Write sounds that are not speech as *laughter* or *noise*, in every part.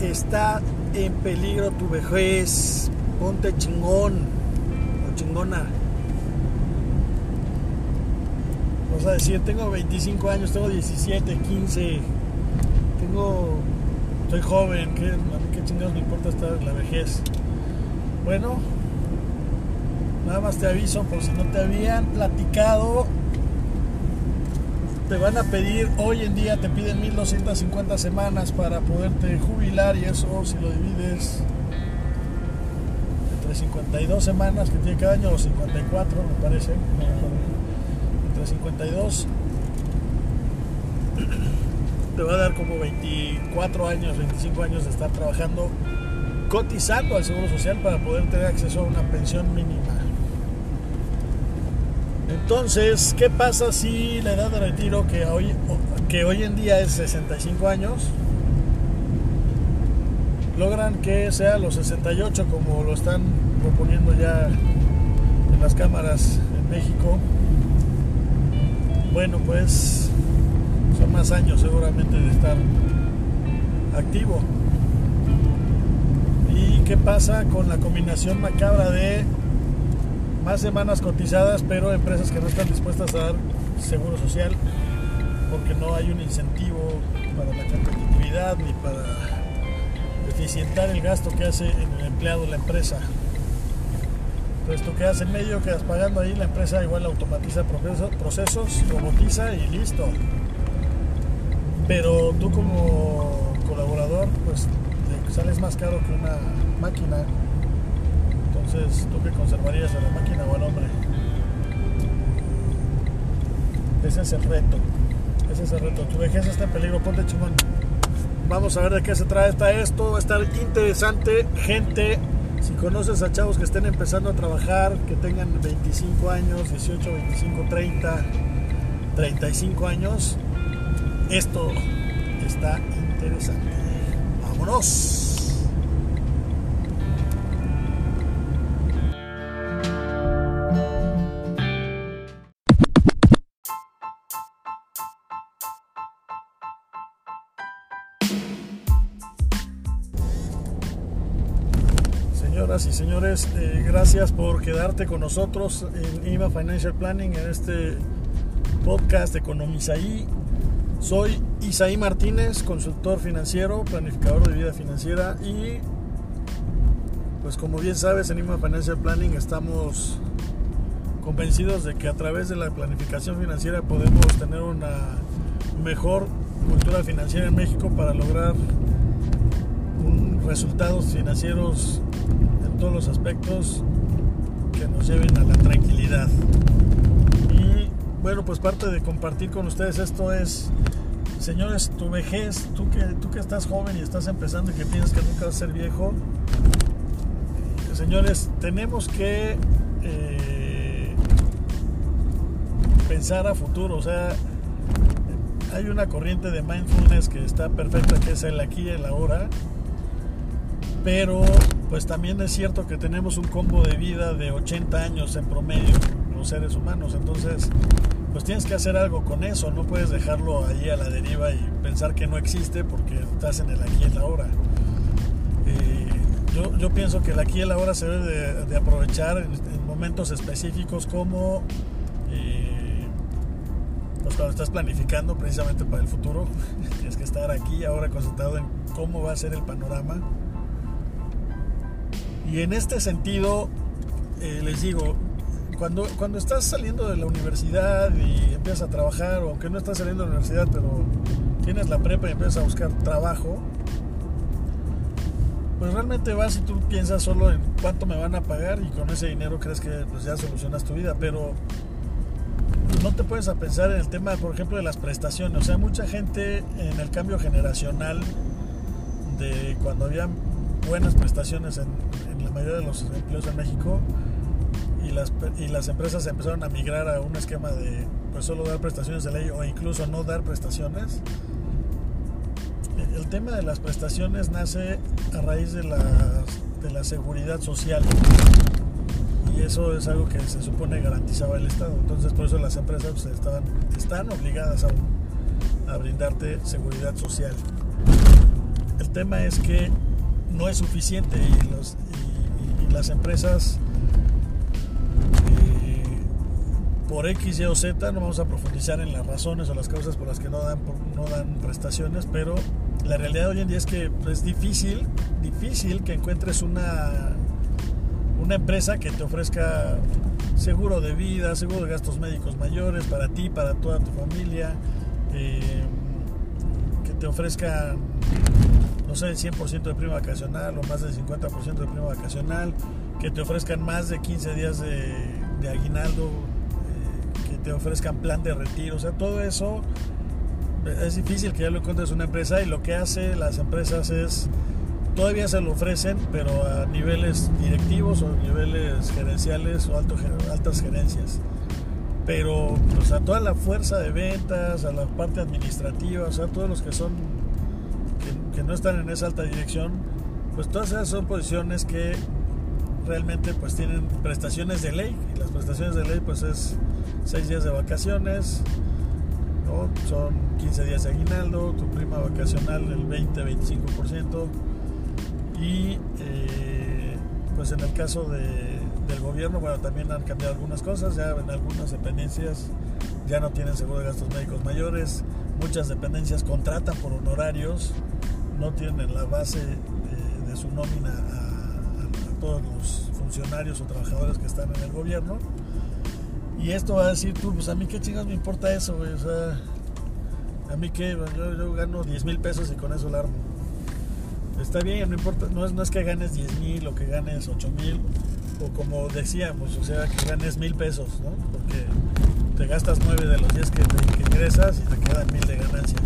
Está en peligro tu vejez. Ponte chingón o chingona. Vas a decir, tengo 25 años, tengo 17, 15. Tengo. Soy joven. ¿qué, a mí qué chingados me importa estar en la vejez? Bueno, nada más te aviso por si no te habían platicado te van a pedir, hoy en día te piden 1250 semanas para poderte jubilar y eso si lo divides entre 52 semanas que tiene cada año o 54 me parece, entre 52 *clears throat* te va a dar como 24 años, 25 años de estar trabajando, cotizando al Seguro Social para poder tener acceso a una pensión mínima. Entonces, ¿qué pasa si la edad de retiro, que hoy, que hoy en día es 65 años, logran que sea los 68 como lo están proponiendo ya en las cámaras en México? Bueno, pues son más años seguramente de estar activo. ¿Y qué pasa con la combinación macabra de más semanas cotizadas, pero empresas que no están dispuestas a dar seguro social porque no hay un incentivo para la competitividad ni para eficientar el gasto que hace el empleado la empresa. Entonces tú quedas en medio, quedas pagando ahí, la empresa igual automatiza procesos, robotiza y listo. Pero tú como colaborador, pues sales más caro que una máquina entonces, ¿tú qué conservarías a la máquina o al hombre? Ese es el reto. Ese es el reto. Tu vejez está en peligro, ponte chingón. Vamos a ver de qué se trata esto. Va a estar interesante. Gente, si conoces a chavos que estén empezando a trabajar, que tengan 25 años, 18, 25, 30, 35 años, esto está interesante. ¡Vámonos! Gracias por quedarte con nosotros en IMA Financial Planning, en este podcast Economizaí. Soy Isaí Martínez, consultor financiero, planificador de vida financiera y pues como bien sabes en IMA Financial Planning estamos convencidos de que a través de la planificación financiera podemos tener una mejor cultura financiera en México para lograr resultados financieros en todos los aspectos que nos lleven a la tranquilidad. Y bueno, pues parte de compartir con ustedes esto es, señores, tu vejez, tú que, tú que estás joven y estás empezando y que piensas que nunca vas a ser viejo, señores, tenemos que eh, pensar a futuro, o sea, hay una corriente de mindfulness que está perfecta, que es el aquí y el ahora, pero pues también es cierto que tenemos un combo de vida de 80 años en promedio los seres humanos, entonces pues tienes que hacer algo con eso, no puedes dejarlo ahí a la deriva y pensar que no existe porque estás en el aquí y el ahora. Eh, yo, pienso que el aquí y el ahora se debe de, aprovechar en, momentos específicos como eh, pues cuando estás planificando precisamente para el futuro, *laughs* tienes que estar aquí ahora concentrado en cómo va a ser el panorama y en este sentido, eh, les digo, cuando, cuando estás saliendo de la universidad y empiezas a trabajar, o aunque no estás saliendo de la universidad, pero tienes la prepa y empiezas a buscar trabajo, pues realmente vas y tú piensas solo en cuánto me van a pagar y con ese dinero crees que pues, ya solucionas tu vida, pero no te puedes a pensar en el tema, por ejemplo, de las prestaciones. O sea, mucha gente en el cambio generacional de cuando había buenas prestaciones en, mayoría de los empleos en México y las, y las empresas empezaron a migrar a un esquema de pues solo dar prestaciones de ley o incluso no dar prestaciones. El tema de las prestaciones nace a raíz de la, de la seguridad social y eso es algo que se supone garantizaba el Estado. Entonces por eso las empresas pues, estaban, están obligadas a a brindarte seguridad social. El tema es que no es suficiente y, los, las empresas eh, por X, Y o Z, no vamos a profundizar en las razones o las causas por las que no dan, no dan prestaciones, pero la realidad hoy en día es que es difícil, difícil que encuentres una, una empresa que te ofrezca seguro de vida, seguro de gastos médicos mayores para ti, para toda tu familia, eh, que te ofrezcan, no sé, el 100% de prima vacacional o más del 50% de prima vacacional, que te ofrezcan más de 15 días de, aguinaldo, eh, que te ofrezcan plan de retiro, o sea, todo eso es difícil que ya lo encuentres una empresa y lo que hace las empresas es todavía se lo ofrecen, pero a niveles directivos o niveles gerenciales o alto, altas gerencias. Pero pues, a toda la fuerza de ventas, a la parte administrativa, o sea, todos los que son, que, no están en esa alta dirección, pues todas esas son posiciones que realmente pues tienen prestaciones de ley. Y las prestaciones de ley pues es seis días de vacaciones, son 15 días de aguinaldo, tu prima vacacional el 20-25%, y eh, pues en el caso del gobierno, bueno, también han cambiado algunas cosas, ya en algunas dependencias ya no tienen seguro de gastos médicos mayores, muchas dependencias contratan por honorarios, no tienen la base de, su nómina a, todos los funcionarios o trabajadores que están en el gobierno. Y esto va a decir tú, pues a mí qué chingados me importa eso, O sea, a mí qué, yo, yo gano 10 mil pesos y con eso la armo está bien, no importa, no es, no es que ganes 10 mil o que ganes 8 mil, o como decíamos, o sea, que ganes mil pesos, ¿no? Porque te gastas 9 de los 10 que, que ingresas y te quedan mil de ganancia.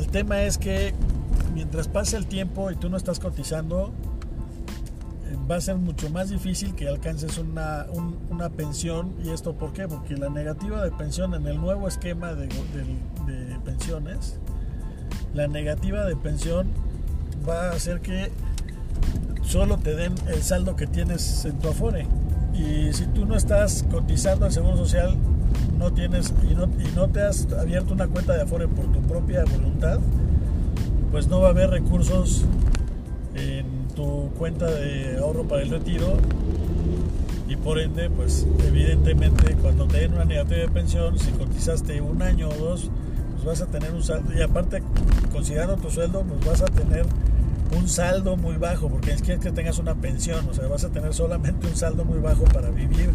El tema es que mientras pase el tiempo y tú no estás cotizando, eh, va a ser mucho más difícil que alcances una, una, pensión. ¿Y esto por qué? Porque la negativa de pensión en el nuevo esquema de, de, de pensiones, la negativa de pensión va a hacer que solo te den el saldo que tienes en tu Afore. Y si tú no estás cotizando al Seguro Social, no tienes y no, y no te has abierto una cuenta de Afore por tu propia voluntad, pues no va a haber recursos en tu cuenta de ahorro para el retiro. Y por ende, pues evidentemente cuando te den una negativa de pensión, si cotizaste un año o dos, pues vas a tener un saldo y aparte considerando tu sueldo, pues vas a tener un saldo muy bajo, porque es que tengas una pensión, o sea, vas a tener solamente un saldo muy bajo para vivir.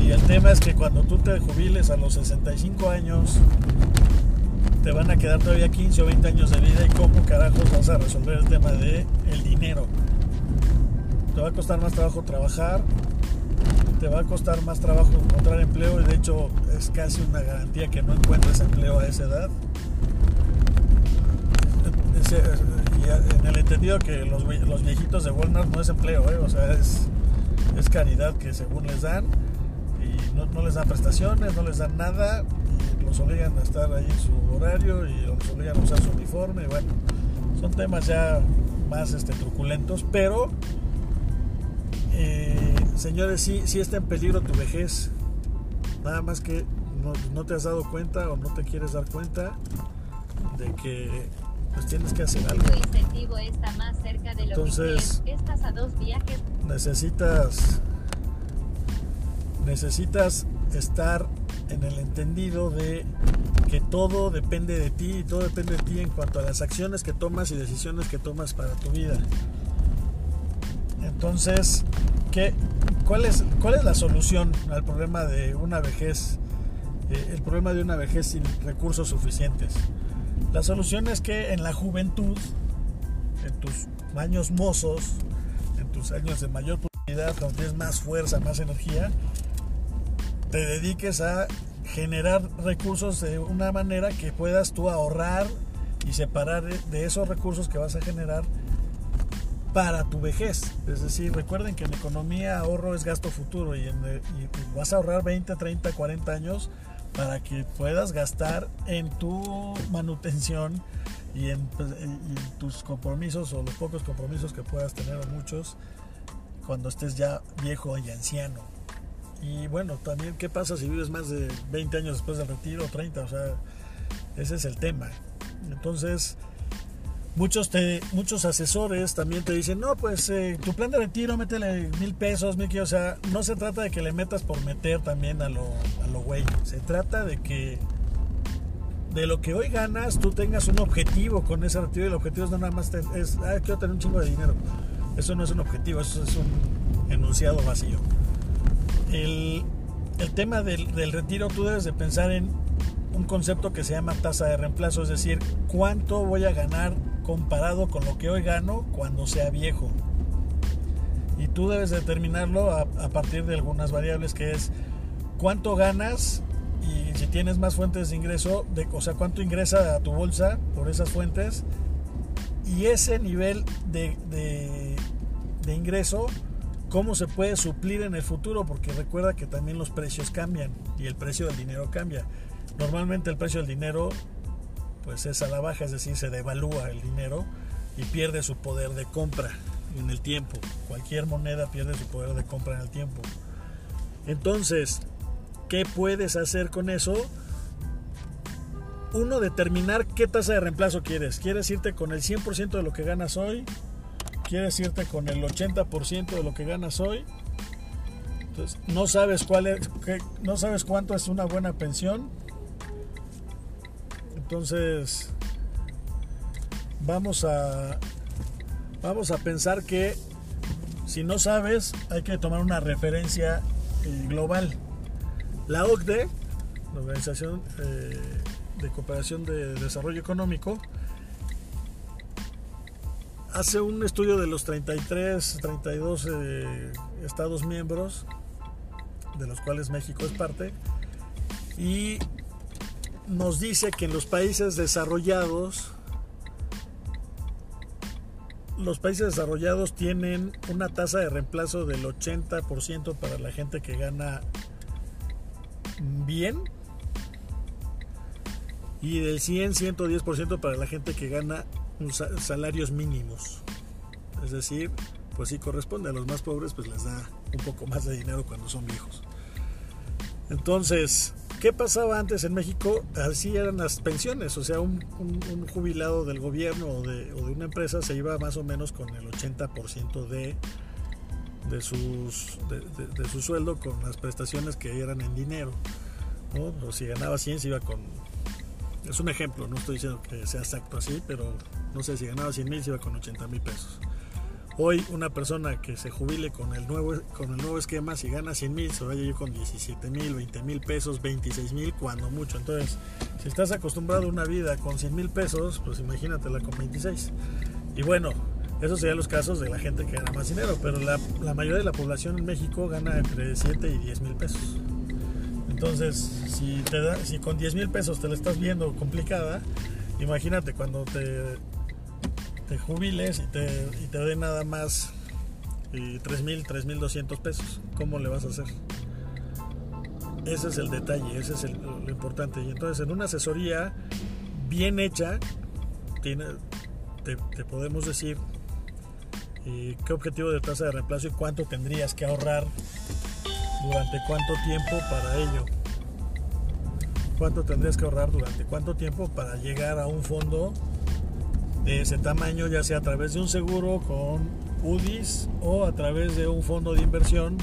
Y el tema es que cuando tú te jubiles a los 65 años, te van a quedar todavía 15 o 20 años de vida y cómo carajos vas a resolver el tema de dinero. Te va a costar más trabajo trabajar, te va a costar más trabajo encontrar empleo y de hecho es casi una garantía que no encuentres empleo a esa edad en el entendido que los, viejitos de Walmart no es empleo, ¿eh? o sea, es, es caridad que según les dan y no, les dan prestaciones, no les dan nada y los obligan a estar ahí en su horario y los obligan a usar su uniforme y bueno, son temas ya más este, truculentos, pero eh, señores, sí, sí está en peligro tu vejez, nada más que no, no te has dado cuenta o no te quieres dar cuenta de que pues tienes que hacer algo. Entonces, necesitas necesitas estar en el entendido de que todo depende de ti y todo depende de ti en cuanto a las acciones que tomas y decisiones que tomas para tu vida. Entonces, ¿qué, cuál, es, ¿cuál es la solución al problema de una vejez? Eh, el problema de una vejez sin recursos suficientes. La solución es que en la juventud, en tus años mozos, en tus años de mayor oportunidad, cuando tienes más fuerza, más energía, te dediques a generar recursos de una manera que puedas tú ahorrar y separar de esos recursos que vas a generar para tu vejez. Es decir, recuerden que en economía ahorro es gasto futuro y, y vas a ahorrar 20, 30, 40 años para que puedas gastar en tu manutención y en, tus compromisos o los pocos compromisos que puedas tener o muchos cuando estés ya viejo y anciano. Y bueno, también qué pasa si vives más de 20 años después del retiro, 30, o sea, Ese es el tema. Entonces, muchos, te, muchos asesores también te dicen, no, pues eh, tu plan de retiro, métele mil pesos, mil O sea, no se trata de que le metas por meter también a lo, a lo güey. Se trata de que de lo que hoy ganas, tú tengas un objetivo con ese retiro y el objetivo es no nada más es, ah, quiero tener un chingo de dinero. Eso no es un objetivo, eso es un enunciado vacío. El, el tema del, del, retiro, tú debes de pensar en un concepto que se llama tasa de reemplazo, es decir, cuánto voy a ganar comparado con lo que hoy gano cuando sea viejo. Y tú debes determinarlo a, partir de algunas variables que es cuánto ganas y si tienes más fuentes de ingreso, de, o sea, cuánto ingresa a tu bolsa por esas fuentes y ese nivel de, de, de, ingreso, cómo se puede suplir en el futuro, porque recuerda que también los precios cambian y el precio del dinero cambia. Normalmente el precio del dinero pues es a la baja, es decir, se devalúa el dinero y pierde su poder de compra en el tiempo. Cualquier moneda pierde su poder de compra en el tiempo. Entonces, ¿Qué puedes hacer con eso? Uno, determinar qué tasa de reemplazo quieres. ¿Quieres irte con el 100% de lo que ganas hoy? ¿Quieres irte con el 80% de lo que ganas hoy? Entonces, no sabes cuál es, no sabes cuánto es una buena pensión. Entonces, vamos a vamos a pensar que si no sabes, hay que tomar una referencia eh, global. La OCDE, la Organización eh, de Cooperación de Desarrollo Económico, hace un estudio de los 33, 32 eh, Estados miembros, de los cuales México es parte, y nos dice que en los países desarrollados, los países desarrollados tienen una tasa de reemplazo del 80% para la gente que gana bien y del 100, 110% para la gente que gana salarios mínimos. Es decir, pues si corresponde a los más pobres, pues les da un poco más de dinero cuando son viejos. Entonces, ¿qué pasaba antes en México? Así eran las pensiones, o sea, un, jubilado del gobierno o de, una empresa se iba más o menos con el 80% de, de, de su sueldo con las prestaciones que eran en dinero. O si ganaba 100 se iba con... Es un ejemplo, no estoy diciendo que sea exacto así, pero no sé, si ganaba 100 mil se iba con 80 mil pesos. Hoy una persona que se jubile con el nuevo, con el nuevo esquema, si gana 100 mil, se vaya ir con 17 mil, 20 mil pesos, 26 mil, cuando mucho. Entonces, si estás acostumbrado a una vida con 100 mil pesos, pues imagínatela con 26. Y bueno, esos serían los casos de la gente que gana más dinero, pero la, la mayoría de la población en México gana entre 7 y 10 mil pesos. Entonces, si, te da, si con 10 mil pesos te la estás viendo complicada, imagínate cuando te, te jubiles y te, y te den nada más y 3 mil, 3 mil 200 pesos. ¿Cómo le vas a hacer? Ese es el detalle, ese es lo importante. Y entonces en una asesoría bien hecha, tiene, te, te podemos decir eh, qué objetivo de tasa de reemplazo y cuánto tendrías que ahorrar durante cuánto tiempo para ello. Cuánto tendrías que ahorrar durante cuánto tiempo para llegar a un fondo de ese tamaño, ya sea a través de un seguro con UDIs o a través de un fondo de inversión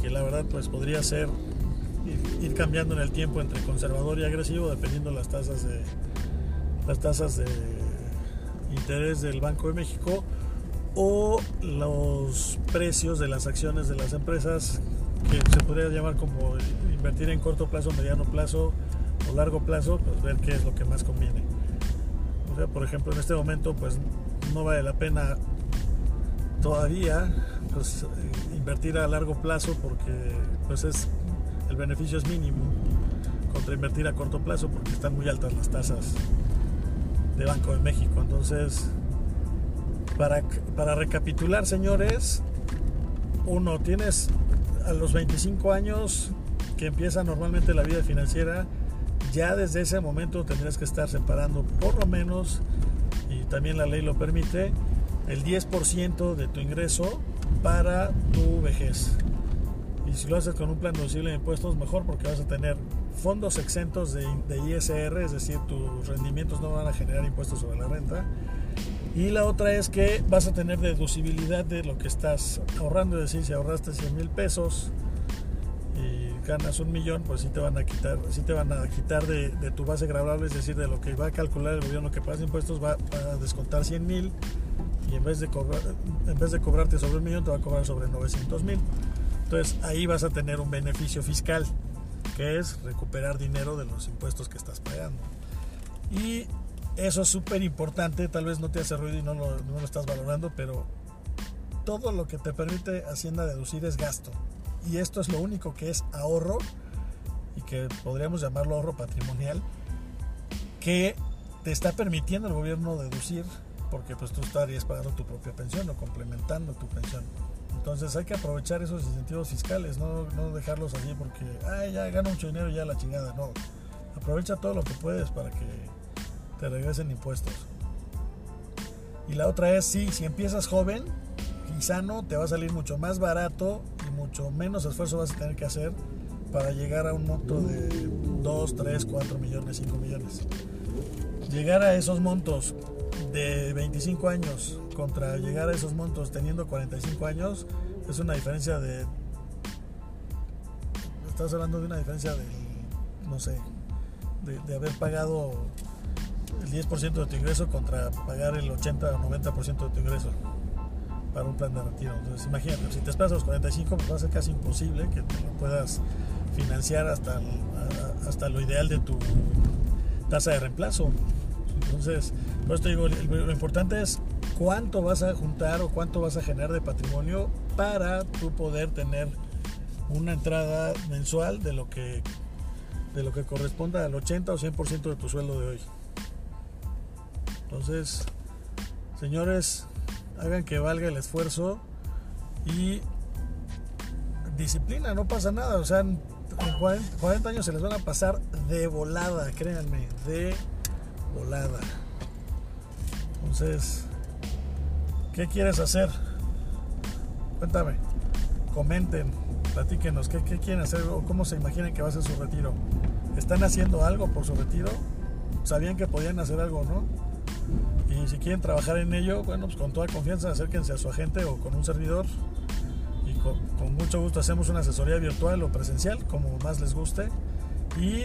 que la verdad pues podría ser ir, cambiando en el tiempo entre conservador y agresivo dependiendo las tasas de las tasas de interés del Banco de México o los precios de las acciones de las empresas que se podría llamar como invertir en corto plazo, mediano plazo o largo plazo, pues ver qué es lo que más conviene. Por ejemplo, en este momento pues no vale la pena todavía pues, invertir a largo plazo porque pues es el beneficio es mínimo contra invertir a corto plazo porque están muy altas las tasas de Banco de México. Entonces, para, para recapitular, señores, uno, tienes a los 25 años que empieza normalmente la vida financiera, ya desde ese momento tendrías que estar separando por lo menos, y también la ley lo permite, el 10% de tu ingreso para tu vejez. Y si lo haces con un plan deducible de impuestos, mejor porque vas a tener fondos exentos de, de ISR, es decir, tus rendimientos no van a generar impuestos sobre la renta. Y la otra es que vas a tener deducibilidad de lo que estás ahorrando, es decir, si ahorraste 100 mil pesos y ganas un millón, pues sí te van a quitar, sí te van a quitar de, de, tu base grabable, es decir, de lo que va a calcular el gobierno que pagas impuestos, va, a descontar 100 mil y en vez, de en vez de cobrarte sobre un millón, te va a cobrar sobre 900 mil. Entonces ahí vas a tener un beneficio fiscal, que es recuperar dinero de los impuestos que estás pagando. Y eso es súper importante, tal vez no te hace ruido y no lo, no lo estás valorando, pero todo lo que te permite Hacienda deducir es gasto. Y esto es lo único que es ahorro, y que podríamos llamarlo ahorro patrimonial, que te está permitiendo el gobierno deducir porque pues tú estarías pagando tu propia pensión o complementando tu pensión. Entonces hay que aprovechar esos incentivos fiscales, no, no dejarlos así porque, ay, ya gano mucho dinero, ya la chingada. No, aprovecha todo lo que puedes para que te regresen impuestos. Y la otra es, sí, si empiezas joven sano, te va a salir mucho más barato y mucho menos esfuerzo vas a tener que hacer para llegar a un monto de 2, 3, 4 millones, 5 millones. Llegar a esos montos de 25 años contra llegar a esos montos teniendo 45 años es una diferencia de estás hablando de una diferencia de no sé de haber pagado el 10% de tu ingreso contra pagar el 80 o 90% de tu ingreso un plan de retiro entonces imagínate si te esperas a los 45 pues va a ser casi imposible que te lo puedas financiar hasta, hasta lo ideal de tu tasa de reemplazo entonces, por esto digo, lo importante es cuánto vas a juntar o cuánto vas a generar de patrimonio para tú poder tener una entrada mensual de lo que de lo que corresponda al 80 o 100% de tu sueldo de hoy. Entonces, señores, hagan que valga el esfuerzo y disciplina, no pasa nada. O sea, en 40 años se les van a pasar de volada, créanme, de volada. Entonces, ¿qué quieres hacer? Cuéntame, comenten, platíquenos, ¿qué, ¿qué, quieren hacer o cómo se imaginan que va a ser su retiro? ¿Están haciendo algo por su retiro? ¿Sabían que podían hacer algo, no? Y si quieren trabajar en ello, bueno, pues con toda confianza acérquense a su agente o con un servidor y con, mucho gusto hacemos una asesoría virtual o presencial, como más les guste. Y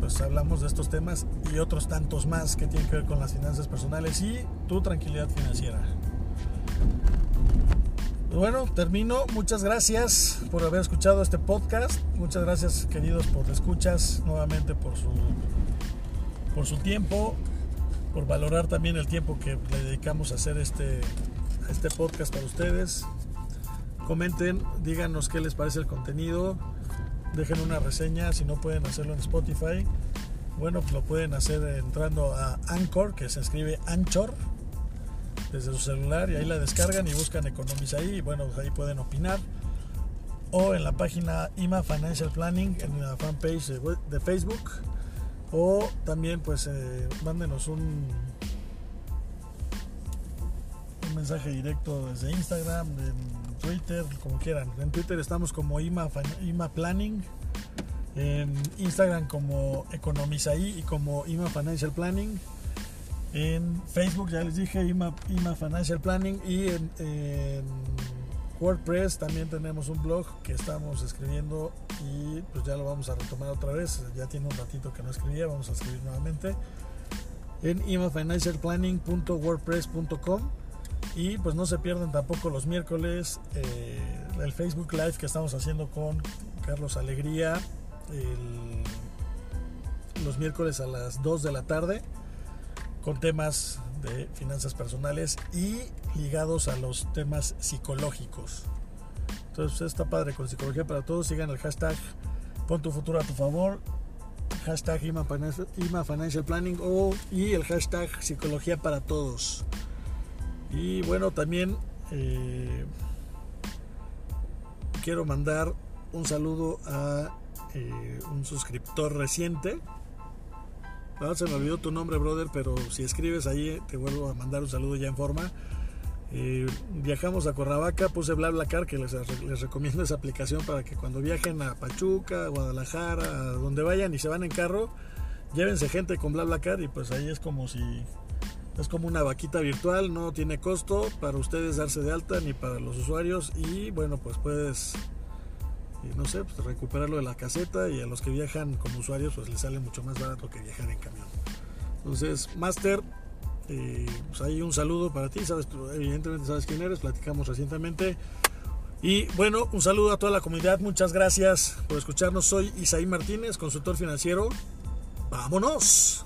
pues hablamos de estos temas y otros tantos más que tienen que ver con las finanzas personales y tu tranquilidad financiera. Pues bueno, termino. Muchas gracias por haber escuchado este podcast. Muchas gracias, queridos, por escuchas, nuevamente por su, por su tiempo, por valorar también el tiempo que le dedicamos a hacer este, este podcast para ustedes. Comenten, díganos qué les parece el contenido dejen una reseña, si no pueden hacerlo en Spotify, bueno, pues lo pueden hacer entrando a Anchor, que se escribe Anchor, desde su celular y ahí la descargan y buscan Economiza ahí y bueno, pues ahí pueden opinar. O en la página IMA Financial Planning, en la fanpage de Facebook. O también pues eh, mándenos un, un mensaje directo desde Instagram, Twitter, como quieran. En Twitter estamos como IMA, IMA Planning. En Instagram como Economizaí y como IMA Financial Planning. En Facebook ya les dije IMA, IMA Financial Planning. Y en, en, WordPress también tenemos un blog que estamos escribiendo y pues ya lo vamos a retomar otra vez. Ya tiene un ratito que no escribía, vamos a escribir nuevamente. En imafinancialplanning.wordpress.com y pues no se pierdan tampoco los miércoles eh, el Facebook Live que estamos haciendo con Carlos Alegría los miércoles a las 2 de la tarde con temas de finanzas personales y ligados a los temas psicológicos. Entonces está padre con psicología para todos. Sigan el hashtag pon tu futuro a tu favor. Hashtag IMA Financial Planning o, y el hashtag psicología para todos. Y bueno, también eh, quiero mandar un saludo a eh, un suscriptor reciente. Se me olvidó tu nombre, brother, pero si escribes ahí te vuelvo a mandar un saludo ya en forma. Eh, viajamos a Cuernavaca, puse BlaBlaCar, que les, les, recomiendo esa aplicación para que cuando viajen a Pachuca, Guadalajara, a donde vayan y se van en carro, llévense gente con BlaBlaCar y pues ahí es como si es como una vaquita virtual, no tiene costo para ustedes darse de alta ni para los usuarios y bueno, pues puedes, eh, no sé, pues recuperarlo de la caseta y a los que viajan como usuarios pues les sale mucho más barato que viajar en camión. Entonces, Master, eh, pues ahí un saludo para ti, sabes, evidentemente sabes quién eres, platicamos recientemente. Y bueno, un saludo a toda la comunidad, muchas gracias por escucharnos. Soy Isaí Martínez, consultor financiero. ¡Vámonos!